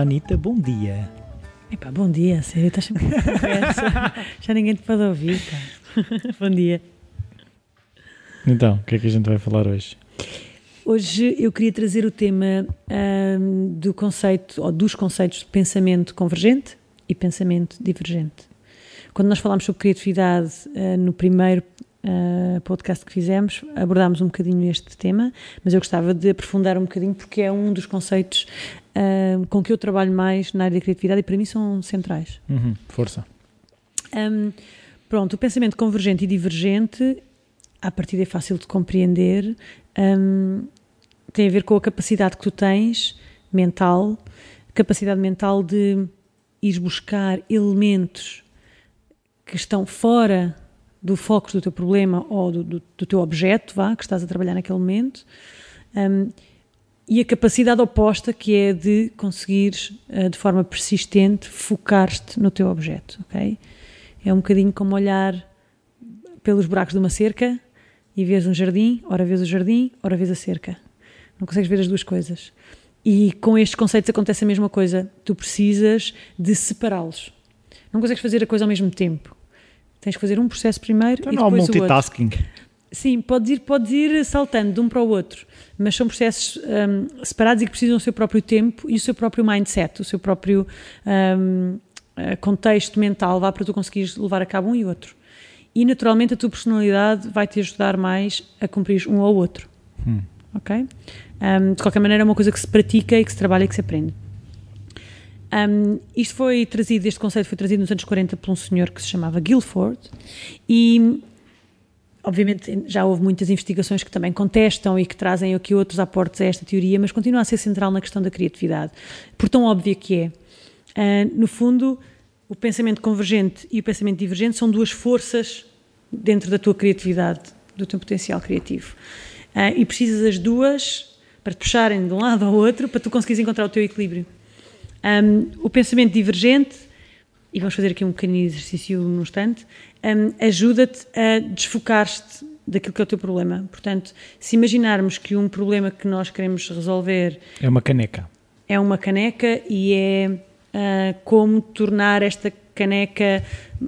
Olá, Anitta, bom dia. Epá, bom dia, sério, estás sempre conversa. Já ninguém te pode ouvir, pá. bom dia. Então, o que é que a gente vai falar hoje? Hoje eu queria trazer o tema ahm, do conceito, ou dos conceitos de pensamento convergente e pensamento divergente. Quando nós falámos sobre criatividade ah, no primeiro ah, podcast que fizemos, abordámos um bocadinho este tema, mas eu gostava de aprofundar um bocadinho porque é um dos conceitos ah, com que eu trabalho mais na área da criatividade e para mim são centrais. Uhum, força. Hum, pronto, o pensamento convergente e divergente, a partir é fácil de compreender, hum, tem a ver com a capacidade que tu tens, mental, capacidade mental de ir buscar elementos que estão fora do foco do teu problema ou do, do- do teu objeto, vá, que estás a trabalhar naquele momento, hum, e a capacidade oposta que é de conseguires, eh, de forma persistente, focar-te no teu objeto, ok? É um bocadinho como olhar pelos buracos de uma cerca e vês um jardim, ora vês o jardim, ora vês a cerca. Não consegues ver as duas coisas. E com estes conceitos acontece a mesma coisa. Tu precisas de separá-los. Não consegues fazer a coisa ao mesmo tempo. Tens que fazer um processo primeiro Então e não há depois o outro. multitasking. Sim, podes ir, podes ir saltando de um para o outro, mas são processos hum, separados e que precisam do seu próprio tempo e o seu próprio mindset, o seu próprio hum, eh, contexto mental, vá para tu conseguires levar a cabo um e outro. E naturalmente a tua personalidade vai te ajudar mais a cumprir um ou outro. Ok? Hum, de qualquer maneira, é uma coisa que se pratica e que se trabalha e que se aprende. Um, isto foi trazido, este conceito foi trazido nos anos 40 por um senhor que se chamava Guilford e obviamente já houve muitas investigações que também contestam e que trazem aqui outros aportes a esta teoria, mas continua a ser central na questão da criatividade, por tão óbvia que é. Ah, no fundo, o pensamento convergente e o pensamento divergente são duas forças dentro da tua criatividade, do teu potencial criativo. Ah, e precisas as duas para te puxarem de um lado ao outro para tu conseguires encontrar o teu equilíbrio. Um, o pensamento divergente, e vamos fazer aqui um pequenino exercício num instante, um, ajuda-te a desfocar-te daquilo que é o teu problema. Portanto, se imaginarmos que um problema que nós queremos resolver É uma caneca. é uma caneca e é ah, como tornar esta caneca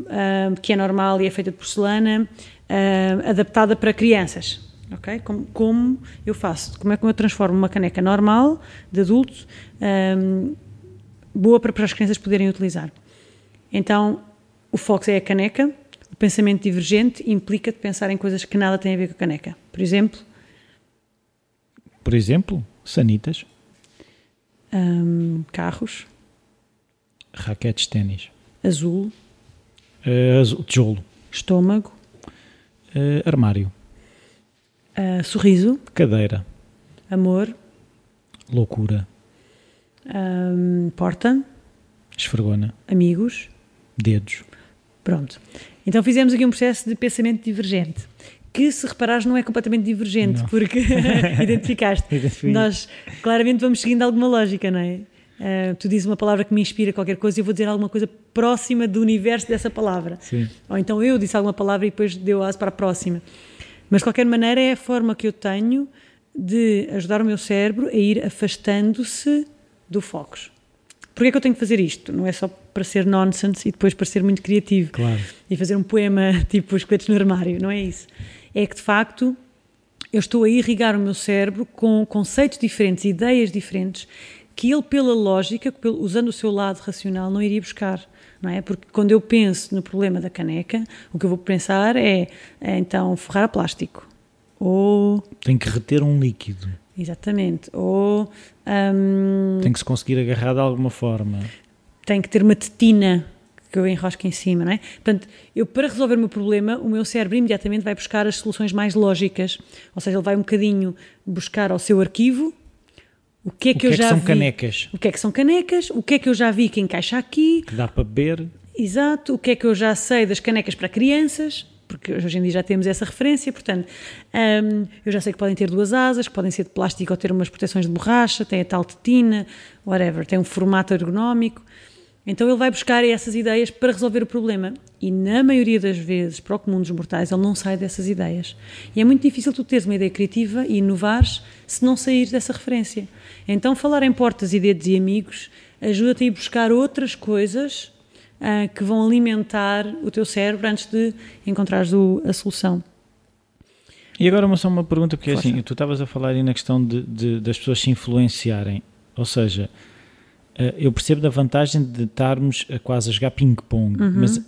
ah, que é normal e é feita de porcelana ah, adaptada para crianças. ok? Como, como eu faço? Como é que eu transformo uma caneca normal de adulto ah, boa para, para as crianças poderem utilizar? Então, o foco é a caneca. O pensamento divergente implica-te pensar em coisas que nada têm a ver com a caneca. Por exemplo, Por exemplo, sanitas, ah, carros, raquetes de ténis, azul, eh, azul- tijolo, estômago, eh, armário, ah, sorriso, cadeira, amor, loucura, ahm, porta, esfregona, amigos, dedos. pronto. Então fizemos aqui um processo de pensamento divergente, que se reparares não é completamente divergente, Não. porque identificaste. Nós claramente vamos seguindo alguma lógica, não é? Ah, tu dizes uma palavra que me inspira qualquer coisa e eu vou dizer alguma coisa próxima do universo dessa palavra. Sim. Ou então eu disse alguma palavra e depois deu aso para a próxima. Mas de qualquer maneira é a forma que eu tenho de ajudar o meu cérebro a ir afastando-se do focos. Porquê é que eu tenho que fazer isto? Não é só para ser nonsense e depois para ser muito criativo Claro. e fazer um poema tipo os coletes no armário, não é isso. É que de facto eu estou a irrigar o meu cérebro com conceitos diferentes, ideias diferentes, que ele, pela lógica, usando o seu lado racional, não iria buscar. Não é? Porque quando eu penso no problema da caneca, o que eu vou pensar é, é então forrar a plástico. Ou, Tem que reter um líquido. Exatamente, ou hum, Tem que se conseguir agarrar de alguma forma. tem que ter uma tetina que eu enrosco em cima, não é? Portanto, eu para resolver o meu problema, o meu cérebro imediatamente vai buscar as soluções mais lógicas, ou seja, ele vai um bocadinho buscar ao seu arquivo o que é O que, eu que é que já são vi, canecas? o que é que são canecas, o que é que eu já vi que encaixa aqui, Que dá para beber. Exato, o que é que eu já sei das canecas para crianças, porque hoje em dia já temos essa referência, portanto, hum, eu já sei que podem ter duas asas, que podem ser de plástico ou ter umas proteções de borracha, tem a tal tetina, whatever, tem um formato ergonómico. Então ele vai buscar essas ideias para resolver o problema. E na maioria das vezes, para o comum dos mortais, ele não sai dessas ideias. E é muito difícil tu teres uma ideia criativa e inovares se não sair dessa referência. Então falar em portas e dedos e amigos ajuda-te a ir buscar outras coisas uh, que vão alimentar o teu cérebro antes de encontrares o, a solução. E agora uma, só uma pergunta, porque Força. assim, tu estavas a falar aí na questão de, de, das pessoas se influenciarem, ou seja, uh, eu percebo da vantagem de estarmos a quase a jogar ping-pong, uhum. mas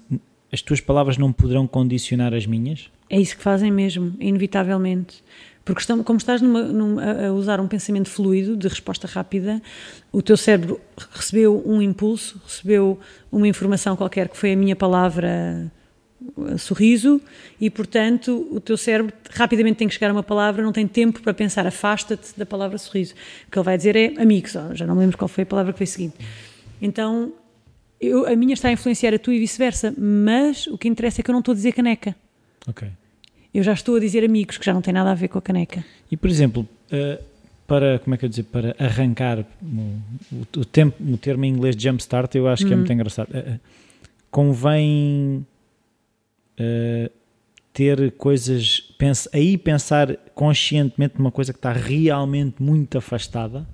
as tuas palavras não poderão condicionar as minhas? É isso que fazem mesmo, inevitavelmente. Porque estão, como estás numa, numa, a usar um pensamento fluido, de resposta rápida, o teu cérebro recebeu um impulso, recebeu uma informação qualquer que foi a minha palavra sorriso e, portanto, o teu cérebro rapidamente tem que chegar a uma palavra, não tem tempo para pensar, afasta-te da palavra sorriso. O que ele vai dizer é amigos, já não lembro qual foi a palavra que foi seguinte. Então, eu, a minha está a influenciar a tua e vice-versa, mas o que interessa é que eu não estou a dizer caneca. Ok eu já estou a dizer amigos, que já não tem nada a ver com a caneca. E, por exemplo, uh, para, como é que eu dizer, para arrancar o, o, tempo, o termo em inglês jumpstart, eu acho que é muito uhum. engraçado. Uh, convém uh, ter coisas, pense, aí pensar conscientemente numa coisa que está realmente muito afastada,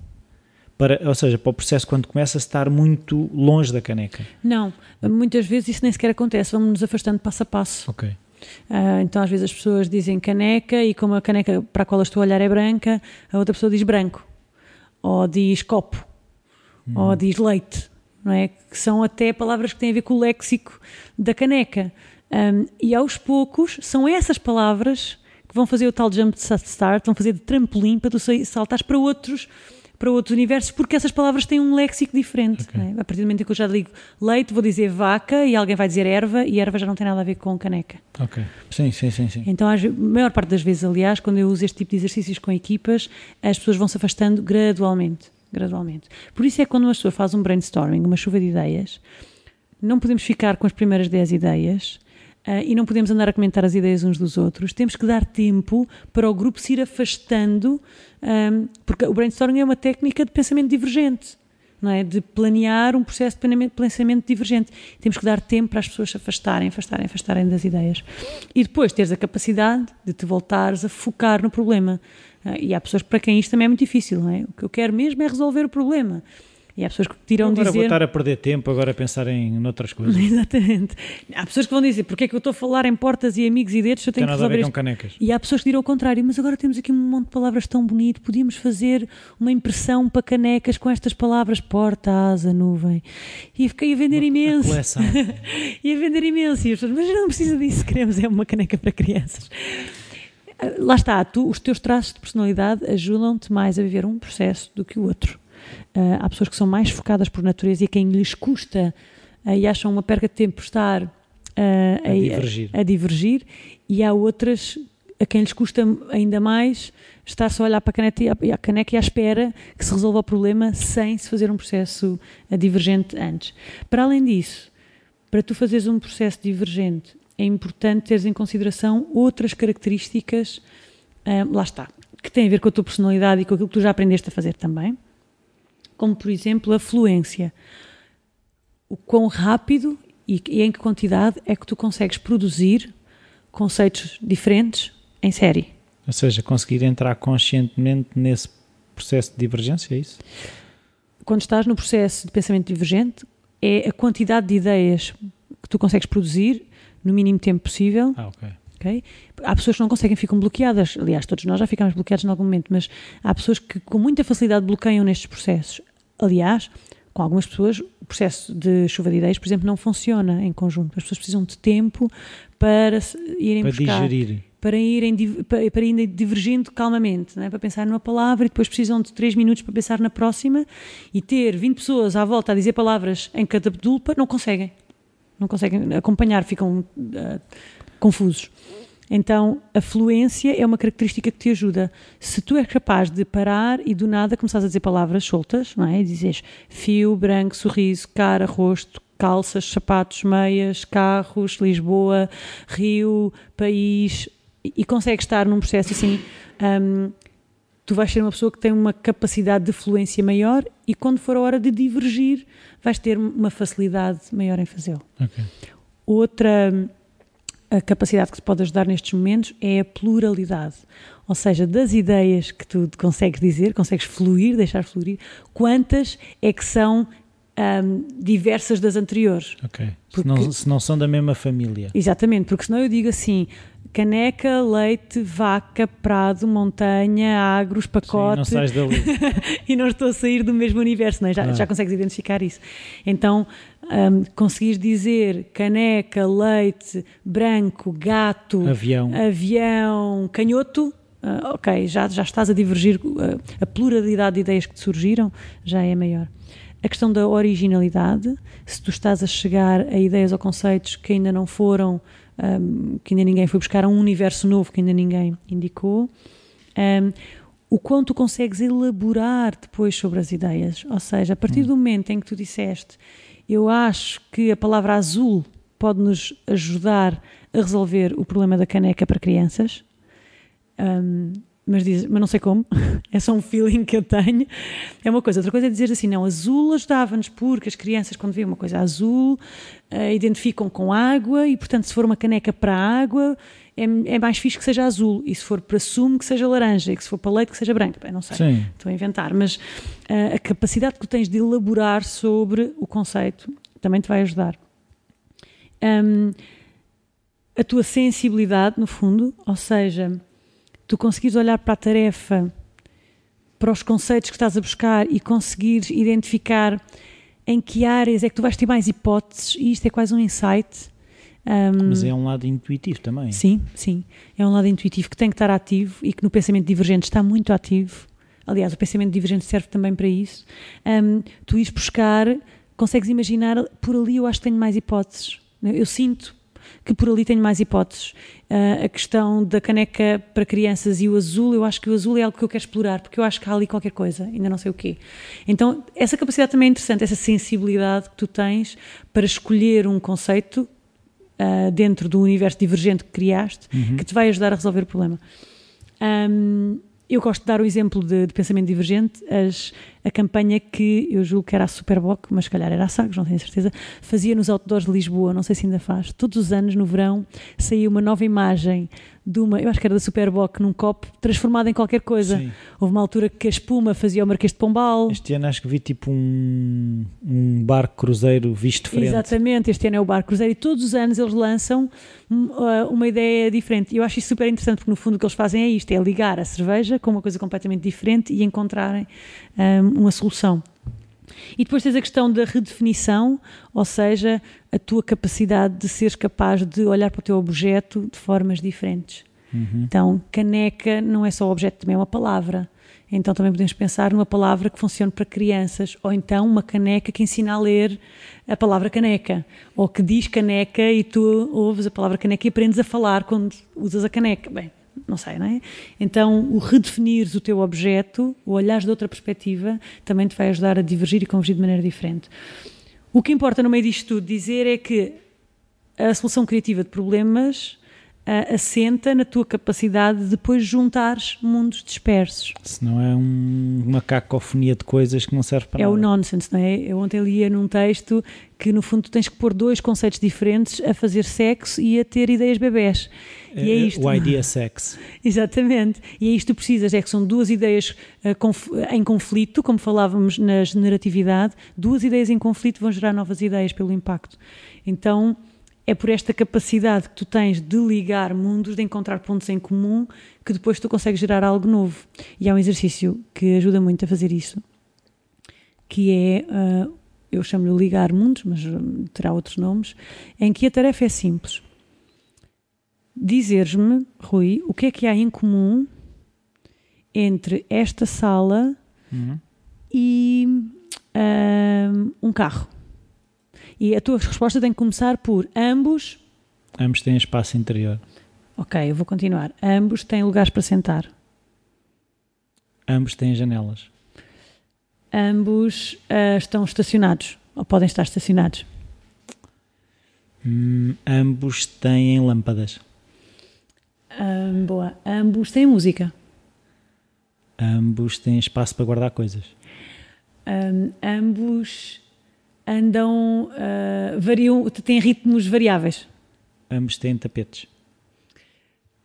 para, ou seja, para o processo quando começa a estar muito longe da caneca. Não, muitas vezes isso nem sequer acontece, vamos nos afastando passo a passo. Ok. Uh, então, às vezes, as pessoas dizem caneca e, como a caneca para a qual eu estou a olhar é branca, a outra pessoa diz branco, ou diz copo, uhum. ou diz leite, não é? Que são até palavras que têm a ver com o léxico da caneca. Um, e aos poucos, são essas palavras que vão fazer o tal jump start, vão fazer de trampolim para tu saltares para outros para outros universos, porque essas palavras têm um léxico diferente. Okay. É? A partir do momento em que eu já digo leite, vou dizer vaca e alguém vai dizer erva e erva já não tem nada a ver com caneca. Ok. Sim, sim, sim. sim. Então, a maior parte das vezes, aliás, quando eu uso este tipo de exercícios com equipas, as pessoas vão se afastando gradualmente. Gradualmente. Por isso é que quando uma pessoa faz um brainstorming, uma chuva de ideias, não podemos ficar com as primeiras 10 ideias Uh, e não podemos andar a comentar as ideias uns dos outros. Temos que dar tempo para o grupo se ir afastando, um, porque o brainstorming é uma técnica de pensamento divergente, não é? De planear um processo de pensamento divergente. Temos que dar tempo para as pessoas se afastarem, afastarem, afastarem das ideias. E depois teres a capacidade de te voltares a focar no problema. Uh, e há pessoas para quem isto também é muito difícil, não é? O que eu quero mesmo é resolver o problema. E há pessoas que tiram agora dizer... Agora vou estar a perder tempo, agora a pensar em outras coisas. Exatamente. Há pessoas que vão dizer, porque é que eu estou a falar em portas e amigos e dedos eu tenho Tem que resolver isto? canecas. E há pessoas que dirão o contrário, mas agora temos aqui um monte de palavras tão bonito, podíamos fazer uma impressão para canecas com estas palavras, porta, asa, nuvem. E fiquei a vender imenso. e a vender imenso. E as pessoas, mas não precisa disso, queremos é uma caneca para crianças lá está, tu, os teus traços de personalidade ajudam-te mais a viver um processo do que o outro. Uh, há pessoas que são mais focadas por natureza e a quem lhes custa uh, e acham uma perca de tempo estar uh, a, divergir. A, a, divergir, e há outras a quem lhes custa ainda mais estar só a olhar para a caneca e, a, a caneca e à espera que se resolva o problema sem se fazer um processo divergente antes. Para além disso, para tu fazeres um processo divergente, é importante teres em consideração outras características, lá está, que têm a ver com a tua personalidade e com aquilo que tu já aprendeste a fazer também como por exemplo a fluência. O quão rápido e, e em que quantidade é que tu consegues produzir conceitos diferentes em série. Ou seja, conseguir entrar conscientemente nesse processo de divergência, é isso? Quando estás no processo de pensamento divergente, é a quantidade de ideias que tu consegues produzir no mínimo tempo possível. Ah, ok. Okay? Há pessoas que não conseguem, ficam bloqueadas. Aliás, todos nós já ficamos bloqueados em algum momento, mas há pessoas que com muita facilidade bloqueiam nestes processos. Aliás, com algumas pessoas, o processo de chuva de ideias, por exemplo, não funciona em conjunto. As pessoas precisam de tempo para irem para buscar, digerir. para irem para, para irem divergindo calmamente, é? para pensar numa palavra e depois precisam de 3 minutos para pensar na próxima e ter 20 pessoas à volta a dizer palavras em cada dupla, não conseguem. Não conseguem acompanhar, ficam uh, confusos. Então, a fluência é uma característica que te ajuda. Se tu és capaz de parar e do nada começares a dizer palavras soltas, não é? E dizes fio, branco, sorriso, cara, rosto, calças, sapatos, meias, carros, Lisboa, Rio, país, e consegues estar num processo assim. Um, tu vais ser uma pessoa que tem uma capacidade de fluência maior e quando for a hora de divergir, vais ter uma facilidade maior em fazê-lo. Ok. Outra a capacidade que te pode ajudar nestes momentos é a pluralidade. Ou seja, das ideias que tu consegues dizer, consegues fluir, deixar fluir, quantas é que são hum, diversas das anteriores? Ok. Se, Porque- não, se não são da mesma família. Exatamente, porque senão eu digo assim: caneca, leite, vaca, prado, montanha, agros, Sim, não pacote. sais dali. e não estou a sair do mesmo universo, não é? já, Ah. já consegues identificar isso. Então, hum, conseguires dizer caneca, leite, branco, gato, Avião. avião, canhoto, ah, ok, já, já estás a divergir, ah, a pluralidade de ideias que te surgiram já é maior. A questão da originalidade, se tu estás a chegar a ideias ou conceitos que ainda não foram, ahm, que ainda ninguém foi buscar, a um universo novo que ainda ninguém indicou, ahm, o quanto tu consegues elaborar depois sobre as ideias. Ou seja, a partir do momento em que tu disseste, eu acho que a palavra azul pode nos ajudar a resolver o problema da caneca para crianças. Um, mas, diz, mas não sei como, é só um feeling que eu tenho. É uma coisa. Outra coisa é dizer assim: não, azul ajudava-nos porque as crianças, quando veem uma coisa azul, eh, identificam com água e, portanto, se for uma caneca para água, é, é mais fixe que seja azul. E se for para sumo, que seja laranja. E que se for para leite, que seja branco. Bem, não sei. Sim. Estou a inventar, mas ah, a capacidade que tu tens de elaborar sobre o conceito também te vai ajudar. Ahm, a tua sensibilidade, no fundo, ou seja, tu conseguires olhar para a tarefa, para os conceitos que estás a buscar e conseguires identificar em que áreas é que tu vais ter mais hipóteses, e isto é quase um insight. Ahm, Mas é um lado intuitivo também. Sim, sim. É um lado intuitivo que tem que estar ativo e que no pensamento divergente está muito ativo. Aliás, o pensamento divergente serve também para isso. Hum, tu ires buscar, consegues imaginar, por ali eu acho que tenho mais hipóteses. Eu sinto que por ali tenho mais hipóteses. Ah, a questão da caneca para crianças e o azul, eu acho que o azul é algo que eu quero explorar, porque eu acho que há ali qualquer coisa, ainda não sei o quê. Então, essa capacidade também é interessante, essa sensibilidade que tu tens para escolher um conceito ah, dentro do universo divergente que criaste, que te vai ajudar a resolver o problema. Ahm, eu gosto de dar o exemplo de, de pensamento divergente, as- a campanha que eu julgo que era a Superboc, mas se calhar era a Sagres, não tenho certeza, fazia nos outdoors de Lisboa, não sei se ainda faz. Todos os anos, no verão, saía uma nova imagem de uma, eu acho que era da Superboc, num copo, transformada em qualquer coisa. Sim. Houve uma altura que a espuma fazia o Marquês de Pombal. Este ano acho que vi tipo um, um barco cruzeiro visto de frente. Exatamente, este ano é o Bar Cruzeiro e todos os anos eles lançam hum, uh, uma ideia diferente. Eu acho isso super interessante porque no fundo o que eles fazem é isto, é ligar a cerveja com uma coisa completamente diferente e encontrarem hum, uma solução. E depois tens a questão da redefinição, ou seja, a tua capacidade de seres capaz de olhar para o teu objeto de formas diferentes. Uhum. Então, caneca não é só objeto, também é uma palavra. Então, também podemos pensar numa palavra que funcione para crianças, ou então uma caneca que ensina a ler a palavra caneca, ou que diz caneca e tu ouves a palavra caneca e aprendes a falar quando usas a caneca. Bem, não sei, não é? Então, o redefinires o teu objeto, o olhares de outra perspectiva, também te vai ajudar a divergir e convergir de maneira diferente. O que importa no meio disto tudo dizer é que a solução criativa de problemas ah, assenta na tua capacidade de depois juntares mundos dispersos. Senão é um- uma cacofonia de coisas que não serve para É o nada. nonsense, não é? Eu ontem lia num texto que no fundo tens que pôr dois conceitos diferentes a fazer sexo e a ter ideias bebés. E é isto. O idea sex. Exatamente. E é isto que tu precisas, é que são duas ideias conf- em conflito, como falávamos na generatividade, duas ideias em conflito vão gerar novas ideias pelo impacto. Então, é por esta capacidade que tu tens de ligar mundos, de encontrar pontos em comum, que depois tu consegues gerar algo novo. E há um exercício que ajuda muito a fazer isso, que é, ah, eu chamo-lhe ligar mundos, mas hum, terá outros nomes, em que a tarefa é simples dizeres-me, Rui, o que é que há em comum entre esta sala Uhum. e ahm, um carro. E a tua resposta tem que começar por ambos. Ambos têm espaço interior. Ok, eu vou continuar. Ambos têm lugares para sentar. Ambos têm janelas. Ambos ah, estão estacionados ou podem estar estacionados. Hum, ambos têm lâmpadas. Ahm, boa. Ambos têm música. Ambos têm espaço para guardar coisas. Um, ambos andam, uh, variam, têm ritmos variáveis. Ambos têm tapetes.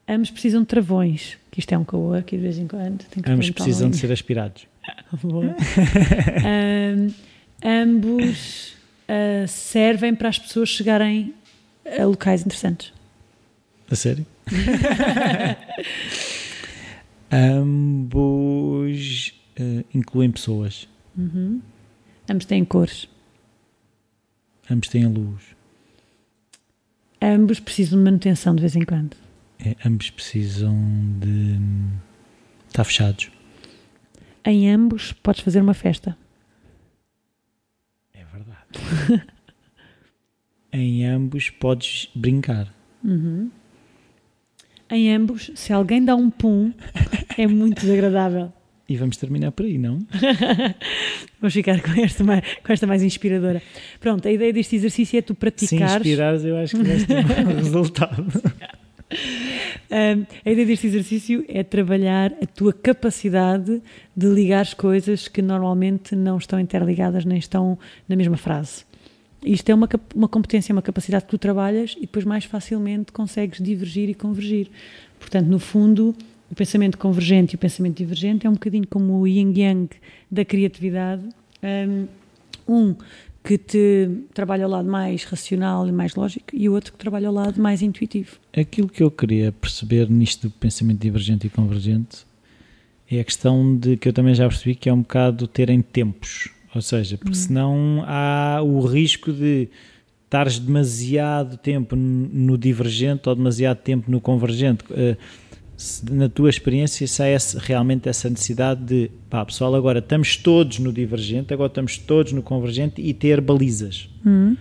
Ambos precisam de travões, que isto é um caô aqui de vez em quando. ambos precisam de ser aspirados. um, ambos uh, servem para as pessoas chegarem a locais interessantes. A sério? Ambos uh, incluem pessoas. Uhum. Ambos têm cores. Ambos têm luz. Ambos precisam de manutenção de vez em quando. É, ambos precisam de estar fechados. Em ambos podes fazer uma festa. É verdade. em ambos podes brincar. Uhum. Em ambos, se alguém dá um pum, é muito desagradável. E vamos terminar por aí, não? vamos ficar com esta, mais, com esta mais inspiradora. Pronto, a ideia deste exercício é tu praticares. Se inspirares, eu acho que vais ter um resultado. Um, a ideia deste exercício é trabalhar a tua capacidade de ligar as coisas que normalmente não estão interligadas nem estão na mesma frase. Isto é uma, uma competência, uma capacidade que tu trabalhas e depois mais facilmente consegues divergir e convergir. Portanto, no fundo, o pensamento convergente e o pensamento divergente é um bocadinho como o yin-yang da criatividade. Um que te trabalha ao lado mais racional e mais lógico e o outro que trabalha ao lado mais intuitivo. Aquilo que eu queria perceber nisto do pensamento divergente e convergente é a questão de que eu também já percebi que é um bocado terem tempos ou seja, porque hum. senão há o risco de estares demasiado tempo no divergente ou demasiado tempo no convergente. Uh, na tua experiência, se há esse, realmente essa necessidade de, pá, pessoal, agora estamos todos no divergente, agora estamos todos no convergente e ter balizas? Hum.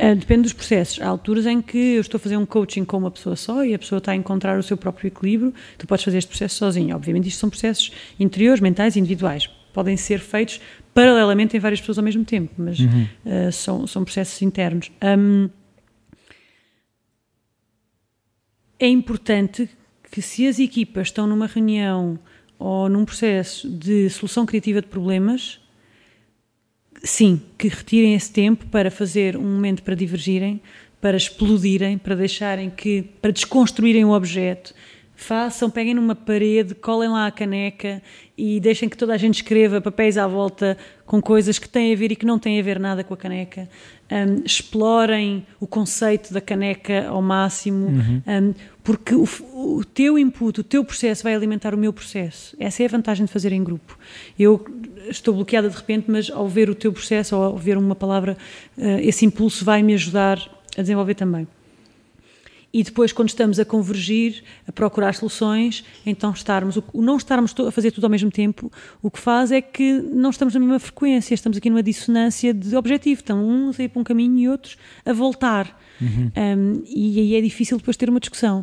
Uh, depende dos processos. Há alturas em que eu estou a fazer um coaching com uma pessoa só e a pessoa está a encontrar o seu próprio equilíbrio, tu podes fazer este processo sozinho. Obviamente, isto são processos interiores, mentais, individuais. Podem ser feitos paralelamente em várias pessoas ao mesmo tempo, mas uhum. uh, são, são processos internos. Um, é importante que se as equipas estão numa reunião ou num processo de solução criativa de problemas, sim, que retirem esse tempo para fazer um momento para divergirem, para explodirem, para deixarem que, para desconstruírem o objeto, façam, peguem numa parede, colem lá a caneca e deixem que toda a gente escreva papéis à volta com coisas que têm a ver e que não têm a ver nada com a caneca. Um, explorem o conceito da caneca ao máximo, uhum. um, porque o, o, teu input, o teu processo vai alimentar o meu processo. Essa é a vantagem de fazer em grupo. Eu estou bloqueada de repente, mas ao ver o teu processo, ou ao ver uma palavra, uh, esse impulso vai me ajudar a desenvolver também e depois, quando estamos a convergir, a procurar soluções, então estarmos, o não estarmos a fazer tudo ao mesmo tempo, o que faz é que não estamos na mesma frequência, estamos aqui numa dissonância de objetivo. Então, uns a ir para um caminho e outros a voltar. Uhum. Um, e aí é difícil depois ter uma discussão.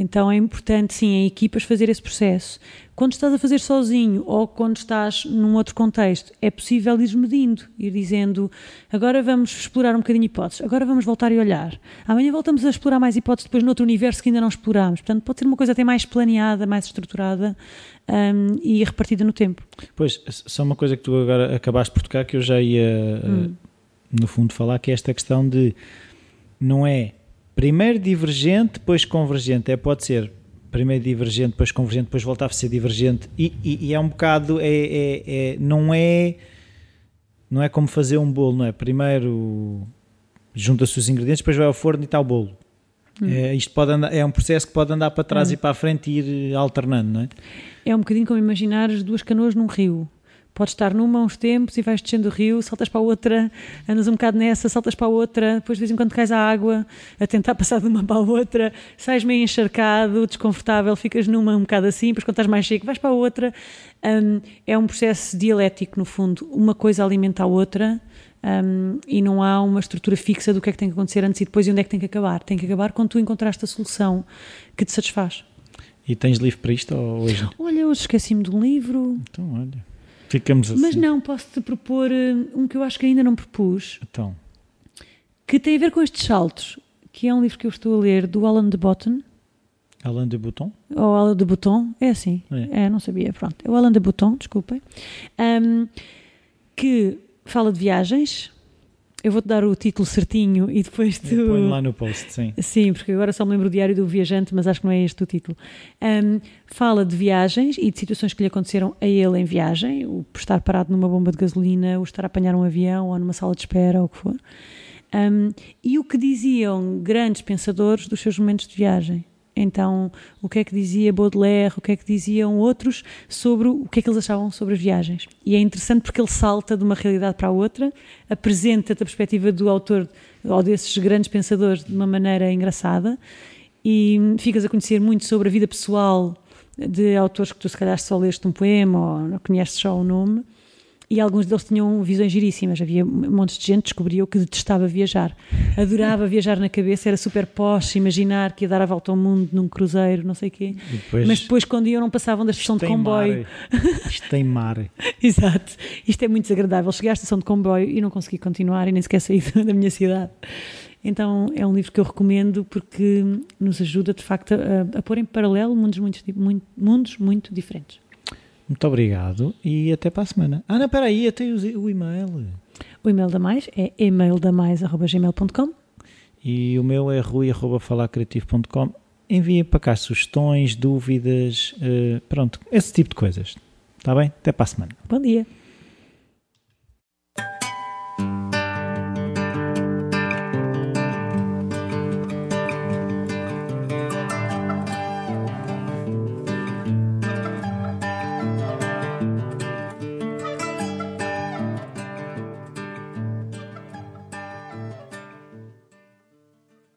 Então é importante, sim, em equipas fazer esse processo. Quando estás a fazer sozinho ou quando estás num outro contexto, é possível ir medindo, ir dizendo agora vamos explorar um bocadinho hipóteses, agora vamos voltar e olhar. Amanhã voltamos a explorar mais hipóteses depois noutro universo que ainda não explorámos. Portanto, pode ser uma coisa até mais planeada, mais estruturada um, e repartida no tempo. Pois, só uma coisa que tu agora acabaste por tocar que eu já ia, hum. no fundo, falar, que é esta questão de não é primeiro divergente, depois convergente. É, pode ser primeiro divergente, depois convergente, depois voltar a ser divergente. E, e, e é um bocado, é, é, é, não é não é como fazer um bolo, não é? Primeiro junta-se os ingredientes, depois vai ao forno e está o bolo. Hum. É, isto pode andar, é um processo que pode andar para trás hum. e para a frente e ir alternando, não é? É um bocadinho como imaginar as duas canoas num rio. Podes estar numa uns tempos e vais descendo o rio, saltas para a outra, andas um bocado nessa, saltas para a outra, depois de vez em quando cais a água, a tentar passar de uma para a outra, sais meio encharcado, desconfortável, ficas numa um bocado assim, depois quando estás mais cheio vais para a outra. Um, é um processo dialético, no fundo. Uma coisa alimenta a outra um, e não há uma estrutura fixa do que é que tem que acontecer antes e depois e onde é que tem que acabar. Tem que acabar quando tu encontraste a solução que te satisfaz. E tens livro para isto ou hoje? Olha, hoje esqueci-me de um livro. Então, olha. Ficamos assim. Mas não, posso-te propor eh, um que eu acho que ainda não propus. Então. Que tem a ver com estes saltos, que é um livro que eu estou a ler do Alan de Botton. Alain de Botton? Ou Alain de Botton, é assim. É. É, não sabia, pronto. É o Alain de Botton, desculpem. Um, que fala de viagens. Eu vou-te dar o título certinho e depois tu... Eu ponho lá no post, sim. Sim, porque agora só me lembro do Diário do Viajante, mas acho que não é este o título. Um, fala de viagens e de situações que lhe aconteceram a ele em viagem, o estar parado numa bomba de gasolina, o estar a apanhar um avião ou numa sala de espera, ou o que for. Um, e o que diziam grandes pensadores dos seus momentos de viagem. Então, o que é que dizia Baudelaire, o que é que diziam outros sobre o que é que eles achavam sobre as viagens. E é interessante porque ele salta de uma realidade para a outra, apresenta-te a perspectiva do autor ou desses grandes pensadores de uma maneira engraçada e ficas a conhecer muito sobre a vida pessoal de autores que tu se calhar só leste um poema ou conheces só o nome e alguns deles tinham visões giríssimas. Havia montes de gente que descobriu que detestava viajar. Adorava viajar na cabeça, era super posh, imaginar que ia dar a volta ao mundo num cruzeiro, não sei o quê. Depois, Mas depois, quando iam, não passavam da estação de comboio. mar. Isto tem mar. Exato. Isto é muito desagradável. Cheguei à estação de comboio e não consegui continuar e nem sequer sair da minha cidade. Então é um livro que eu recomendo porque nos ajuda de facto a, a pôr em paralelo mundos muito, muito, mundos muito diferentes. Muito obrigado e até para a semana. Ah, não, espera aí, até o, e-mail. O e-mail da Mais é emaildamais.gmail.com E o meu é rui.falacreativo.com. Enviem para cá sugestões, dúvidas, eh, pronto, esse tipo de coisas. Está bem? Até para a semana. Bom dia.